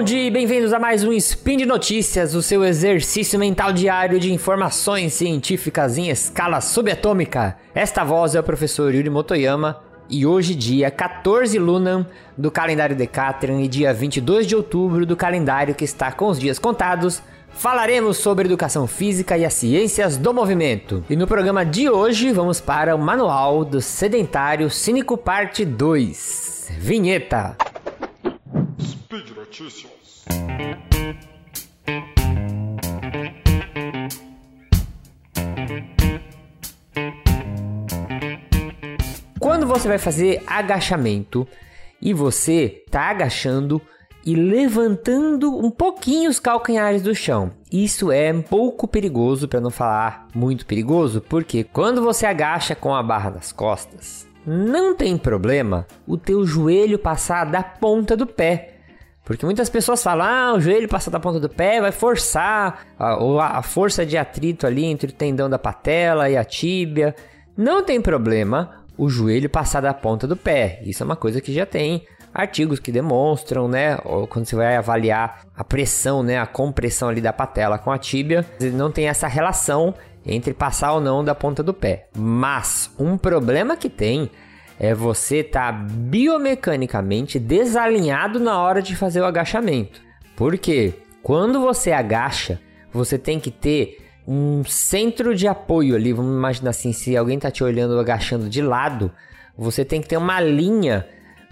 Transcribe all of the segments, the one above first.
bom dia e bem-vindos a mais um Spin de Notícias, o seu exercício mental diário de informações científicas em escala subatômica. Esta voz é o professor Yuri Motoyama e hoje, dia 14 Lunam do calendário Decathlon e dia 22 de outubro do calendário que está com os dias contados, falaremos sobre educação física e as ciências do movimento. E no programa de hoje vamos para o Manual do Sedentário Cínico Parte 2. Vinheta. Notícias. Quando você vai fazer agachamento e você tá agachando e levantando um pouquinho os calcanhares do chão. Isso é um pouco perigoso, para não falar muito perigoso, porque quando você agacha com a barra nas costas, não tem problema o teu joelho passar da ponta do pé. Porque muitas pessoas falam, ah, o joelho passar da ponta do pé vai forçar a, a força de atrito ali entre o tendão da patela e a tíbia. Não tem problema o joelho passar da ponta do pé. Isso é uma coisa que já tem artigos que demonstram, né, ou quando você vai avaliar a pressão, né, a compressão ali da patela com a tíbia, não tem essa relação entre passar ou não da ponta do pé. Mas um problema que tem é você estar tá biomecanicamente desalinhado na hora de fazer o agachamento. Porque quando você agacha, você tem que ter um centro de apoio ali. Vamos imaginar assim, se alguém está te olhando agachando de lado, você tem que ter uma linha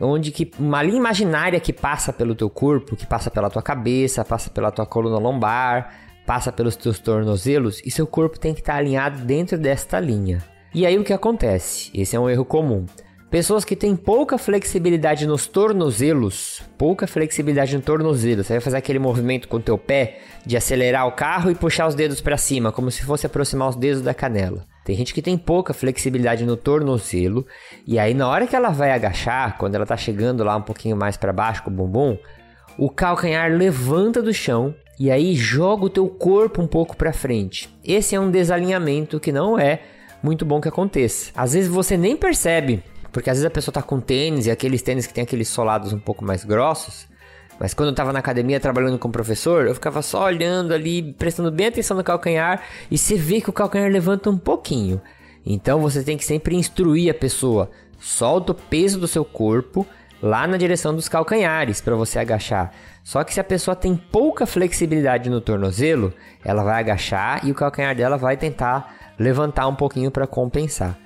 onde que uma linha imaginária que passa pelo teu corpo, que passa pela tua cabeça, passa pela tua coluna lombar, passa pelos teus tornozelos e seu corpo tem que estar alinhado dentro desta linha. E aí o que acontece? Esse é um erro comum. Pessoas que têm pouca flexibilidade nos tornozelos, pouca flexibilidade no tornozelo, você vai fazer aquele movimento com o teu pé de acelerar o carro e puxar os dedos para cima, como se fosse aproximar os dedos da canela. Tem gente que tem pouca flexibilidade no tornozelo e aí na hora que ela vai agachar, quando ela tá chegando lá um pouquinho mais para baixo com o bumbum, o calcanhar levanta do chão e aí joga o teu corpo um pouco para frente. Esse é um desalinhamento que não é muito bom que aconteça. Às vezes você nem percebe porque às vezes a pessoa tá com tênis e aqueles tênis que tem aqueles solados um pouco mais grossos. Mas quando eu tava na academia trabalhando com o professor, eu ficava só olhando ali, prestando bem atenção no calcanhar, e você vê que o calcanhar levanta um pouquinho. Então você tem que sempre instruir a pessoa. Solta o peso do seu corpo lá na direção dos calcanhares para você agachar. Só que se a pessoa tem pouca flexibilidade no tornozelo, ela vai agachar e o calcanhar dela vai tentar levantar um pouquinho para compensar.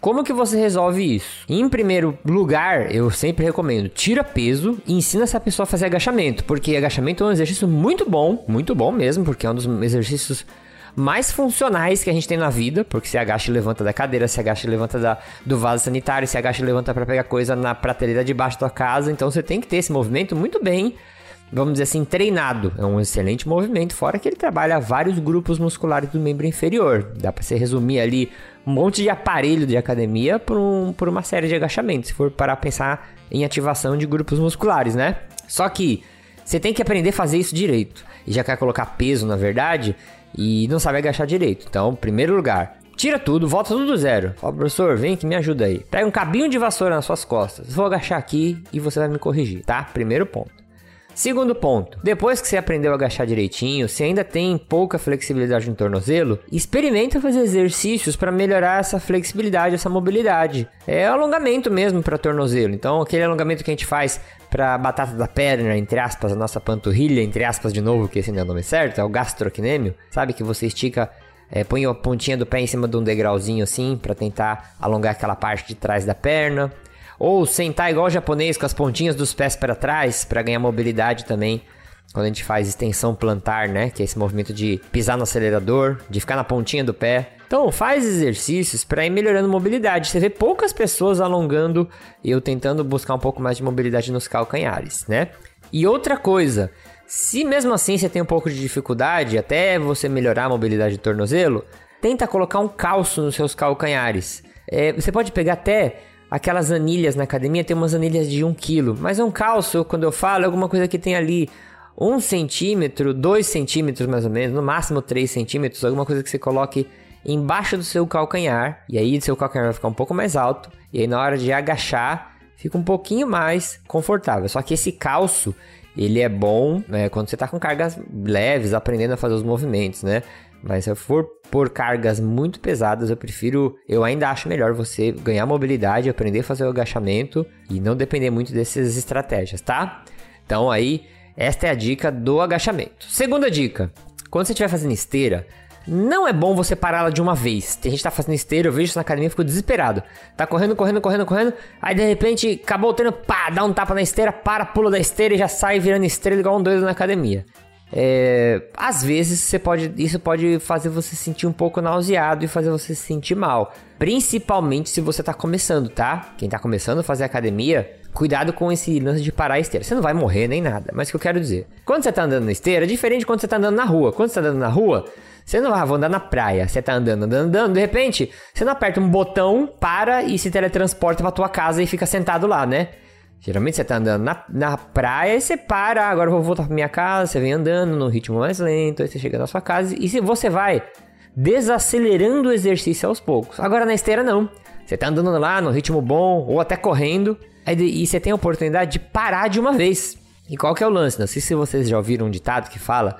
Como que você resolve isso? Em primeiro lugar, eu sempre recomendo, tira peso e ensina essa pessoa a fazer agachamento, porque agachamento é um exercício muito bom, muito bom mesmo, porque é um dos exercícios mais funcionais que a gente tem na vida, porque se agacha e levanta da cadeira, se agacha e levanta da, do vaso sanitário, se agacha e levanta para pegar coisa na prateleira debaixo da tua casa, então você tem que ter esse movimento muito bem vamos dizer assim, treinado. É um excelente movimento, fora que ele trabalha vários grupos musculares do membro inferior. Dá para você resumir ali um monte de aparelho de academia por, um, por uma série de agachamentos, se for parar a pensar em ativação de grupos musculares, né? Só que você tem que aprender a fazer isso direito. E já quer colocar peso, na verdade, e não sabe agachar direito. Então, primeiro lugar, tira tudo, volta tudo do zero. Fala, professor, vem que me ajuda aí. Pega um cabinho de vassoura nas suas costas. Vou agachar aqui e você vai me corrigir, tá? Primeiro ponto. Segundo ponto, depois que você aprendeu a agachar direitinho, se ainda tem pouca flexibilidade no tornozelo, experimenta fazer exercícios para melhorar essa flexibilidade, essa mobilidade. É alongamento mesmo para tornozelo. Então, aquele alongamento que a gente faz para a batata da perna, entre aspas, a nossa panturrilha, entre aspas de novo, que esse não é o nome certo, é o gastrocnêmio. Sabe que você estica é, põe a pontinha do pé em cima de um degrauzinho assim para tentar alongar aquela parte de trás da perna. Ou sentar igual o japonês com as pontinhas dos pés para trás para ganhar mobilidade também. Quando a gente faz extensão plantar, né? Que é esse movimento de pisar no acelerador, de ficar na pontinha do pé. Então, faz exercícios para ir melhorando mobilidade. Você vê poucas pessoas alongando e eu tentando buscar um pouco mais de mobilidade nos calcanhares, né? E outra coisa, se mesmo assim você tem um pouco de dificuldade, até você melhorar a mobilidade do tornozelo, tenta colocar um calço nos seus calcanhares. É, você pode pegar até Aquelas anilhas na academia tem umas anilhas de 1 kg, mas é um calço, quando eu falo, é alguma coisa que tem ali 1 centímetro, 2 centímetros mais ou menos, no máximo 3 centímetros, alguma coisa que você coloque embaixo do seu calcanhar, e aí seu calcanhar vai ficar um pouco mais alto, e aí na hora de agachar, fica um pouquinho mais confortável. Só que esse calço, ele é bom né, quando você está com cargas leves, aprendendo a fazer os movimentos, né? Mas se for por cargas muito pesadas, eu prefiro, eu ainda acho melhor você ganhar mobilidade, aprender a fazer o agachamento e não depender muito dessas estratégias, tá? Então aí, esta é a dica do agachamento. Segunda dica, quando você estiver fazendo esteira, não é bom você parar ela de uma vez. Tem gente que tá fazendo esteira, eu vejo isso na academia fico desesperado. Tá correndo, correndo, correndo, correndo. Aí de repente acabou o treino, pá, dá um tapa na esteira, para, pula da esteira e já sai virando estrela igual um doido na academia. É, às vezes você pode, isso pode fazer você sentir um pouco nauseado e fazer você se sentir mal. Principalmente se você tá começando, tá? Quem tá começando a fazer academia, cuidado com esse lance de parar a esteira. Você não vai morrer nem nada, mas o que eu quero dizer? Quando você tá andando na esteira, é diferente de quando você tá andando na rua. Quando você tá andando na rua, você não vai, ah, vou andar na praia. Você tá andando, andando, andando, de repente, você não aperta um botão, para e se teletransporta pra tua casa e fica sentado lá, né? Geralmente você tá andando na, na praia e você para, agora eu vou voltar pra minha casa, você vem andando no ritmo mais lento, aí você chega na sua casa e se você vai desacelerando o exercício aos poucos. Agora na esteira não. Você tá andando lá no ritmo bom ou até correndo, aí, e você tem a oportunidade de parar de uma vez. E qual que é o lance? Não sei se vocês já ouviram um ditado que fala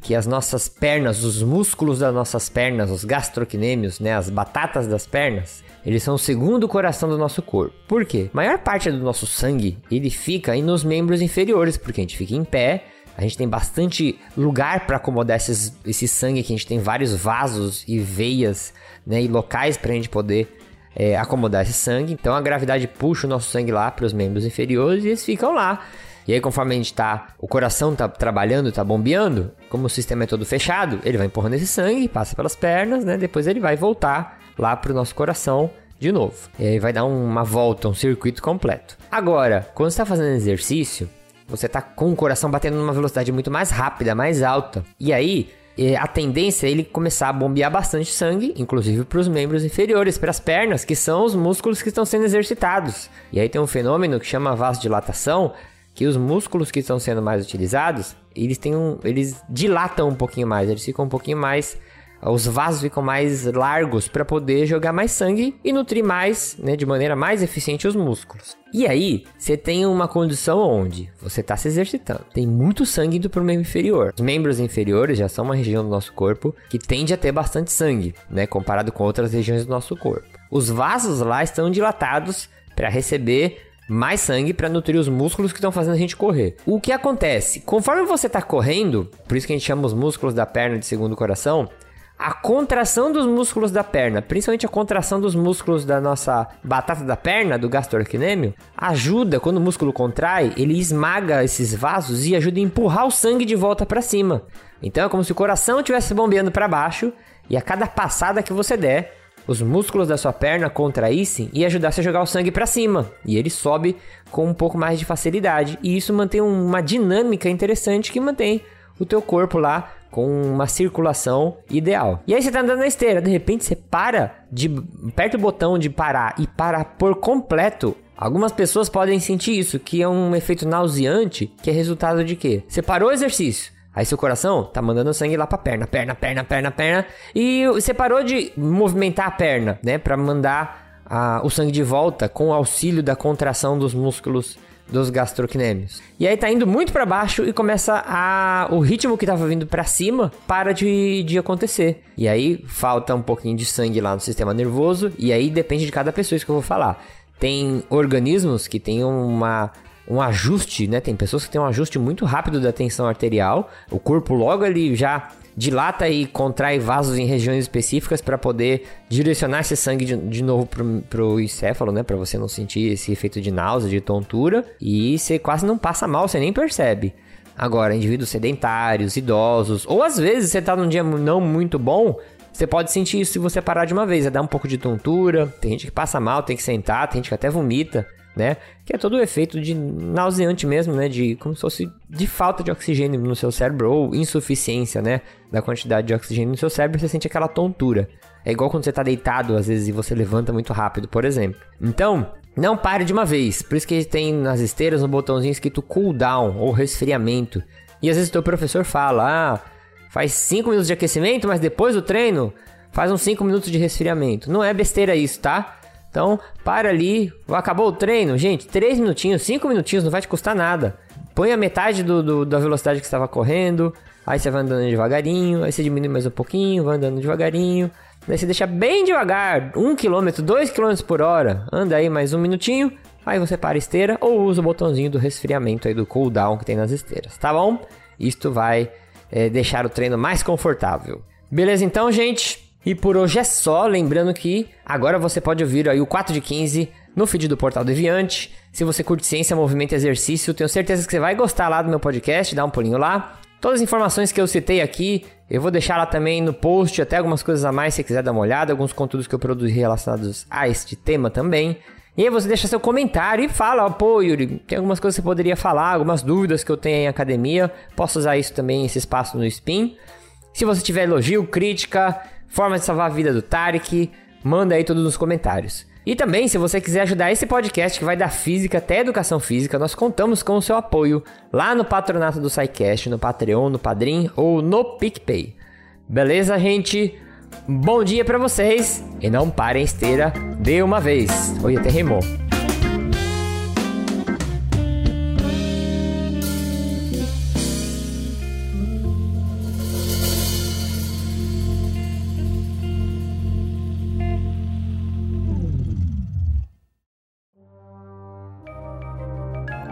que as nossas pernas, os músculos das nossas pernas, os gastrocnêmios, né, as batatas das pernas, eles são o segundo coração do nosso corpo. Por quê? A maior parte do nosso sangue, ele fica nos membros inferiores, porque a gente fica em pé, a gente tem bastante lugar para acomodar esses, esse sangue que a gente tem vários vasos e veias, né, e locais para a gente poder é, acomodar esse sangue. Então a gravidade puxa o nosso sangue lá para os membros inferiores e eles ficam lá. E aí, conforme a gente tá. O coração tá trabalhando, tá bombeando, como o sistema é todo fechado, ele vai empurrando esse sangue, passa pelas pernas, né? Depois ele vai voltar lá pro nosso coração de novo. E aí vai dar uma volta, um circuito completo. Agora, quando você tá fazendo exercício, você tá com o coração batendo numa velocidade muito mais rápida, mais alta. E aí, a tendência é ele começar a bombear bastante sangue, inclusive para os membros inferiores, para as pernas, que são os músculos que estão sendo exercitados. E aí tem um fenômeno que chama vasodilatação, que os músculos que estão sendo mais utilizados, eles têm um, eles dilatam um pouquinho mais, eles ficam um pouquinho mais os vasos ficam mais largos para poder jogar mais sangue e nutrir mais, né, de maneira mais eficiente os músculos. E aí, você tem uma condição onde você está se exercitando. Tem muito sangue indo para o membro inferior. Os membros inferiores já são uma região do nosso corpo que tende a ter bastante sangue, né, comparado com outras regiões do nosso corpo. Os vasos lá estão dilatados para receber mais sangue para nutrir os músculos que estão fazendo a gente correr. O que acontece? Conforme você está correndo, por isso que a gente chama os músculos da perna de segundo coração, a contração dos músculos da perna, principalmente a contração dos músculos da nossa batata da perna, do gastrocnêmio, ajuda, quando o músculo contrai, ele esmaga esses vasos e ajuda a empurrar o sangue de volta para cima. Então é como se o coração estivesse bombeando para baixo e a cada passada que você der, os músculos da sua perna contraíssem e ajudasse a jogar o sangue para cima. E ele sobe com um pouco mais de facilidade. E isso mantém uma dinâmica interessante que mantém o teu corpo lá com uma circulação ideal. E aí você tá andando na esteira, de repente você para de aperta o botão de parar e para por completo. Algumas pessoas podem sentir isso, que é um efeito nauseante, que é resultado de quê? Você parou o exercício, Aí seu coração tá mandando sangue lá pra perna, perna, perna, perna, perna. E você parou de movimentar a perna, né? Pra mandar a, o sangue de volta com o auxílio da contração dos músculos dos gastrocnêmios. E aí tá indo muito para baixo e começa a o ritmo que tava vindo para cima para de, de acontecer. E aí falta um pouquinho de sangue lá no sistema nervoso e aí depende de cada pessoa isso que eu vou falar. Tem organismos que têm uma um ajuste, né? Tem pessoas que têm um ajuste muito rápido da tensão arterial. O corpo logo ali já dilata e contrai vasos em regiões específicas para poder direcionar esse sangue de, de novo pro, pro encéfalo, né? Para você não sentir esse efeito de náusea, de tontura. E você quase não passa mal, você nem percebe. Agora, indivíduos sedentários, idosos, ou às vezes você tá num dia não muito bom, você pode sentir isso se você parar de uma vez, é dar um pouco de tontura, tem gente que passa mal, tem que sentar, tem gente que até vomita né? Que é todo o efeito de nauseante mesmo, né? De como se fosse de falta de oxigênio no seu cérebro ou insuficiência, né? Da quantidade de oxigênio no seu cérebro, você sente aquela tontura. É igual quando você tá deitado, às vezes, e você levanta muito rápido, por exemplo. Então, não pare de uma vez. Por isso que tem nas esteiras um botãozinho escrito cooldown ou resfriamento. E às vezes o teu professor fala, ah, faz 5 minutos de aquecimento, mas depois do treino faz uns 5 minutos de resfriamento. Não é besteira isso, tá? Então, para ali, acabou o treino, gente, 3 minutinhos, 5 minutinhos, não vai te custar nada. põe a metade do, do, da velocidade que estava correndo, aí você vai andando devagarinho, aí você diminui mais um pouquinho, vai andando devagarinho, daí você deixa bem devagar, 1 km, 2 km por hora, anda aí mais um minutinho, aí você para a esteira ou usa o botãozinho do resfriamento aí do cooldown que tem nas esteiras, tá bom? Isto vai é, deixar o treino mais confortável. Beleza então, gente? E por hoje é só, lembrando que agora você pode ouvir aí o 4 de 15 no feed do Portal Deviante. Se você curte ciência, movimento e exercício, tenho certeza que você vai gostar lá do meu podcast, dá um pulinho lá. Todas as informações que eu citei aqui, eu vou deixar lá também no post, até algumas coisas a mais se você quiser dar uma olhada, alguns conteúdos que eu produzi relacionados a este tema também. E aí você deixa seu comentário e fala, pô Yuri, tem algumas coisas que você poderia falar, algumas dúvidas que eu tenho em academia, posso usar isso também, esse espaço no Spin. Se você tiver elogio, crítica, forma de salvar a vida do Tarek, manda aí tudo nos comentários. E também, se você quiser ajudar esse podcast que vai da física até educação física, nós contamos com o seu apoio lá no patronato do SciCast, no Patreon, no Padrim ou no PicPay. Beleza, gente? Bom dia para vocês e não parem esteira de uma vez. Oi, até rimou.